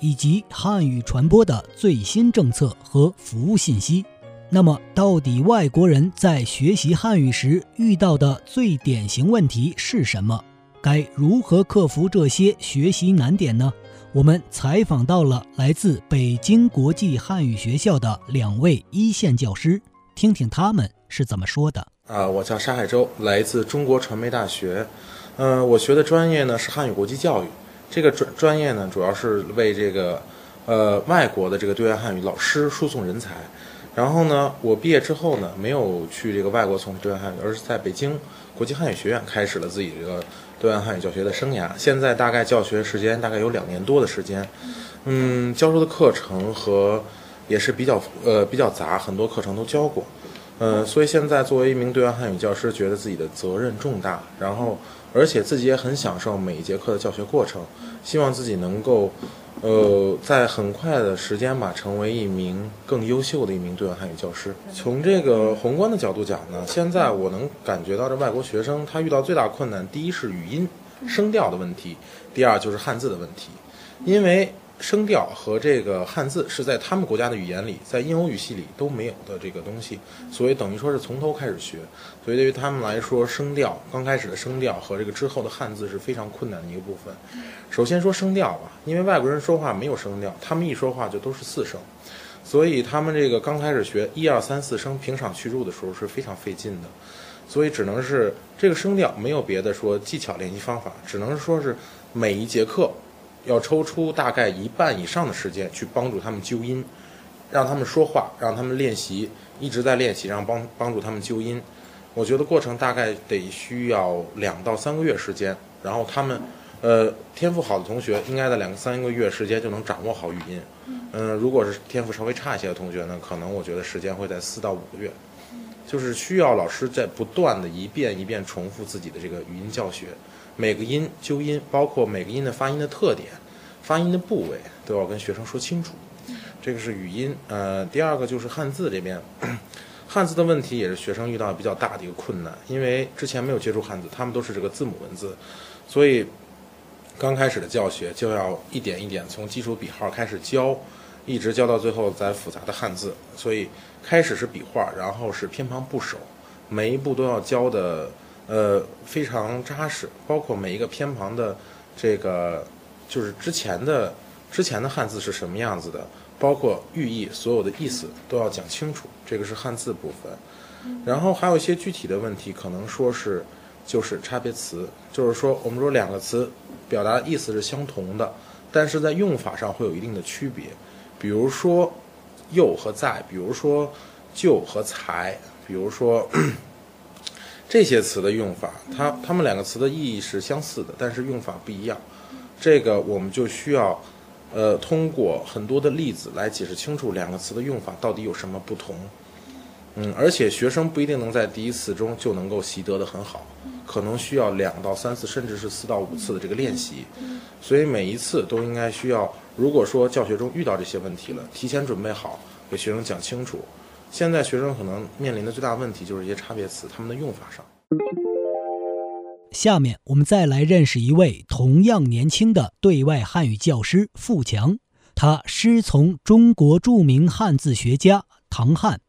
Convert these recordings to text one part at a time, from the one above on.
以及汉语传播的最新政策和服务信息。那么，到底外国人在学习汉语时遇到的最典型问题是什么？该如何克服这些学习难点呢？我们采访到了来自北京国际汉语学校的两位一线教师，听听他们是怎么说的。啊，我叫沙海洲，来自中国传媒大学。嗯，我学的专业呢是汉语国际教育。这个专专业呢，主要是为这个，呃，外国的这个对外汉语老师输送人才。然后呢，我毕业之后呢，没有去这个外国从事对外汉语，而是在北京国际汉语学院开始了自己这个对外汉语教学的生涯。现在大概教学时间大概有两年多的时间，嗯，教授的课程和也是比较呃比较杂，很多课程都教过，呃，所以现在作为一名对外汉语教师，觉得自己的责任重大，然后。而且自己也很享受每一节课的教学过程，希望自己能够，呃，在很快的时间吧，成为一名更优秀的一名对外汉语教师。从这个宏观的角度讲呢，现在我能感觉到这外国学生他遇到最大困难，第一是语音声调的问题，第二就是汉字的问题，因为。声调和这个汉字是在他们国家的语言里，在印欧语系里都没有的这个东西，所以等于说是从头开始学。所以对于他们来说，声调刚开始的声调和这个之后的汉字是非常困难的一个部分。首先说声调吧，因为外国人说话没有声调，他们一说话就都是四声，所以他们这个刚开始学一二三四声平上去入的时候是非常费劲的，所以只能是这个声调没有别的说技巧练习方法，只能说是每一节课。要抽出大概一半以上的时间去帮助他们纠音，让他们说话，让他们练习，一直在练习，让帮帮助他们纠音。我觉得过程大概得需要两到三个月时间，然后他们，呃，天赋好的同学应该在两三个月时间就能掌握好语音。嗯，如果是天赋稍微差一些的同学呢，可能我觉得时间会在四到五个月，就是需要老师在不断的一遍一遍重复自己的这个语音教学。每个音纠音，包括每个音的发音的特点、发音的部位，都要跟学生说清楚。这个是语音。呃，第二个就是汉字这边，汉字的问题也是学生遇到比较大的一个困难，因为之前没有接触汉字，他们都是这个字母文字，所以刚开始的教学就要一点一点从基础笔号开始教，一直教到最后再复杂的汉字。所以开始是笔画，然后是偏旁部首，每一步都要教的。呃，非常扎实，包括每一个偏旁的这个，就是之前的之前的汉字是什么样子的，包括寓意，所有的意思都要讲清楚。这个是汉字部分，然后还有一些具体的问题，可能说是就是差别词，就是说我们说两个词表达的意思是相同的，但是在用法上会有一定的区别，比如说又和在，比如说就和才，比如说。这些词的用法，它它们两个词的意义是相似的，但是用法不一样。这个我们就需要，呃，通过很多的例子来解释清楚两个词的用法到底有什么不同。嗯，而且学生不一定能在第一次中就能够习得的很好，可能需要两到三次，甚至是四到五次的这个练习。所以每一次都应该需要，如果说教学中遇到这些问题了，提前准备好，给学生讲清楚。现在学生可能面临的最大问题就是一些差别词，他们的用法上。下面我们再来认识一位同样年轻的对外汉语教师傅强，他师从中国著名汉字学家唐汉，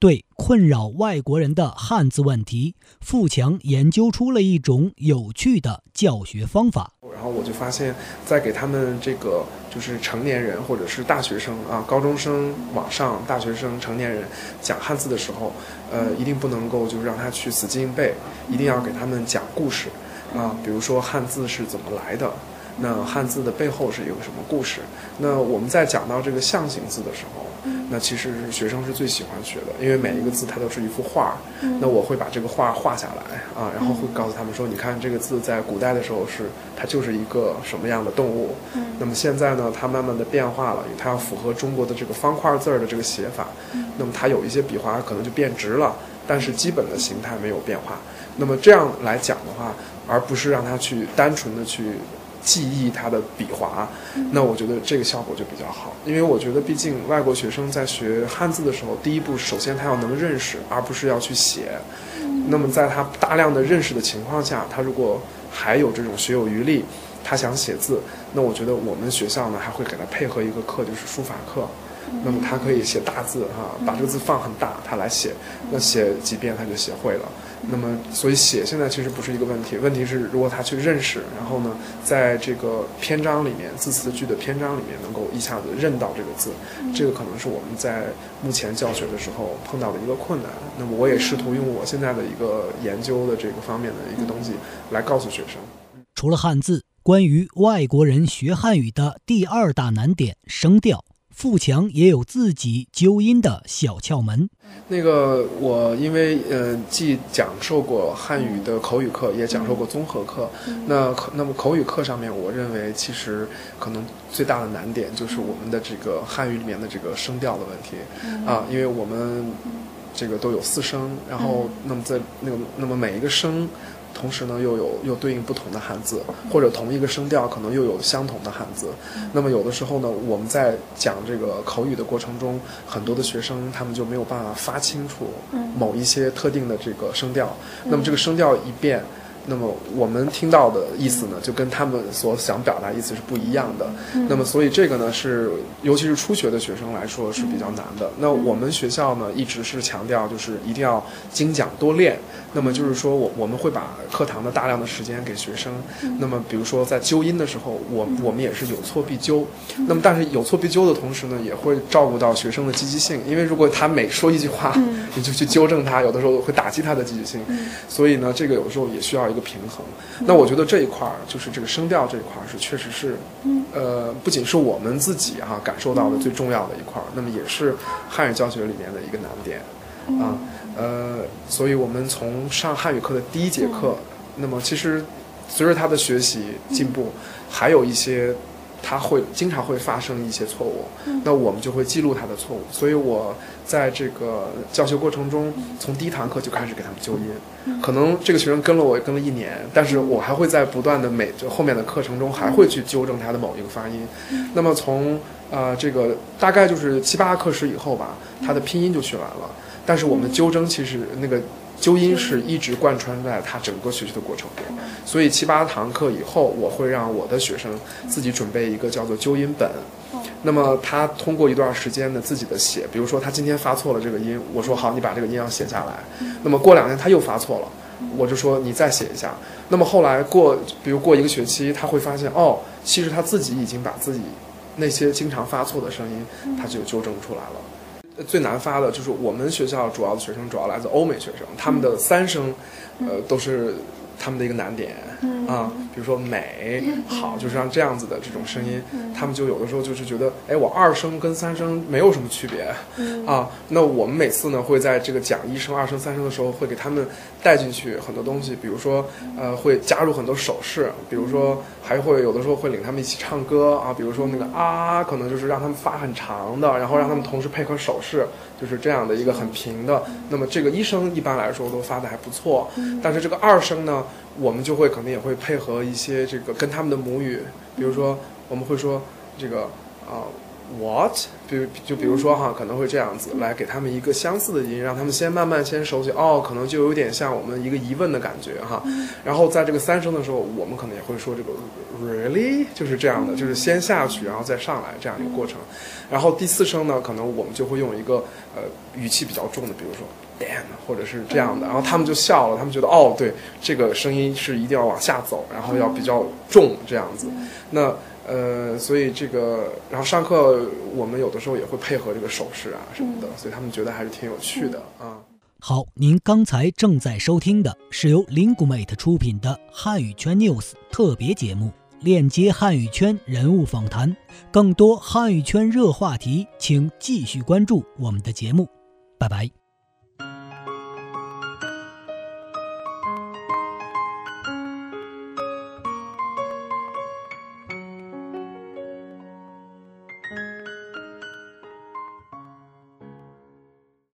对困扰外国人的汉字问题，富强研究出了一种有趣的教学方法。然后我就发现，在给他们这个就是成年人或者是大学生啊、高中生往上、大学生、成年人讲汉字的时候，呃，一定不能够就是让他去死记硬背，一定要给他们讲故事啊，比如说汉字是怎么来的。那汉字的背后是一个什么故事？那我们在讲到这个象形字的时候，那其实是学生是最喜欢学的，因为每一个字它都是一幅画。那我会把这个画画下来啊，然后会告诉他们说：“你看这个字在古代的时候是它就是一个什么样的动物。那么现在呢，它慢慢的变化了，它要符合中国的这个方块字儿的这个写法。那么它有一些笔画可能就变直了，但是基本的形态没有变化。那么这样来讲的话，而不是让他去单纯的去。”记忆它的笔划，那我觉得这个效果就比较好，因为我觉得毕竟外国学生在学汉字的时候，第一步首先他要能认识，而不是要去写。那么在他大量的认识的情况下，他如果还有这种学有余力，他想写字，那我觉得我们学校呢还会给他配合一个课，就是书法课。那么他可以写大字哈，把这个字放很大，他来写，那写几遍他就写会了。那么，所以写现在其实不是一个问题，问题是如果他去认识，然后呢，在这个篇章里面字词句的篇章里面能够一下子认到这个字，这个可能是我们在目前教学的时候碰到的一个困难。那么我也试图用我现在的一个研究的这个方面的一个东西来告诉学生。除了汉字，关于外国人学汉语的第二大难点声调。富强也有自己纠音的小窍门。那个我因为呃既讲授过汉语的口语课，也讲授过综合课。那那么口语课上面，我认为其实可能最大的难点就是我们的这个汉语里面的这个声调的问题啊，因为我们这个都有四声，然后那么在那个那么每一个声。同时呢，又有又对应不同的汉字，或者同一个声调可能又有相同的汉字。那么有的时候呢，我们在讲这个口语的过程中，很多的学生他们就没有办法发清楚某一些特定的这个声调。那么这个声调一变。那么我们听到的意思呢，就跟他们所想表达意思是不一样的。那么所以这个呢，是尤其是初学的学生来说是比较难的。那我们学校呢，一直是强调就是一定要精讲多练。那么就是说我我们会把课堂的大量的时间给学生。那么比如说在纠音的时候，我我们也是有错必纠。那么但是有错必纠的同时呢，也会照顾到学生的积极性。因为如果他每说一句话，你就去纠正他，有的时候会打击他的积极性。所以呢，这个有的时候也需要。一个平衡，那我觉得这一块儿就是这个声调这一块儿是确实是，呃，不仅是我们自己哈感受到的最重要的一块儿，那么也是汉语教学里面的一个难点。啊，呃，所以我们从上汉语课的第一节课，那么其实随着他的学习进步，还有一些。他会经常会发生一些错误，那我们就会记录他的错误。所以我在这个教学过程中，从第一堂课就开始给他们纠音。可能这个学生跟了我跟了一年，但是我还会在不断的每就后面的课程中还会去纠正他的某一个发音。那么从呃这个大概就是七八课时以后吧，他的拼音就学完了。但是我们纠正其实那个。纠音是一直贯穿在他整个学习的过程中，所以七八堂课以后，我会让我的学生自己准备一个叫做纠音本。那么他通过一段时间的自己的写，比如说他今天发错了这个音，我说好，你把这个音要写下来。那么过两天他又发错了，我就说你再写一下。那么后来过，比如过一个学期，他会发现哦，其实他自己已经把自己那些经常发错的声音，他就纠正出来了。最难发的就是我们学校主要的学生主要来自欧美学生，他们的三声，呃，都是。他们的一个难点啊，比如说美好，就是像这样子的这种声音，他们就有的时候就是觉得，哎，我二声跟三声没有什么区别啊。那我们每次呢会在这个讲一声、二声、三声的时候，会给他们带进去很多东西，比如说呃会加入很多手势，比如说还会有的时候会领他们一起唱歌啊，比如说那个啊，可能就是让他们发很长的，然后让他们同时配合手势，就是这样的一个很平的。那么这个一声一般来说都发的还不错，但是这个二声呢？我们就会可能也会配合一些这个跟他们的母语，比如说我们会说这个啊，what，比如就比如说哈，可能会这样子来给他们一个相似的音，让他们先慢慢先熟悉，哦，可能就有点像我们一个疑问的感觉哈。然后在这个三声的时候，我们可能也会说这个 really，就是这样的，就是先下去，然后再上来这样一个过程。然后第四声呢，可能我们就会用一个呃语气比较重的，比如说 damn，或者是这样的，然后他们就笑了，他们觉得哦，对，这个声音是一定要往下走，然后要比较重这样子。那呃，所以这个，然后上课我们有的时候也会配合这个手势啊什么的，所以他们觉得还是挺有趣的啊。好，您刚才正在收听的是由 Linguemate 出品的汉语圈 News 特别节目，链接汉语圈人物访谈，更多汉语圈热话题，请继续关注我们的节目，拜拜。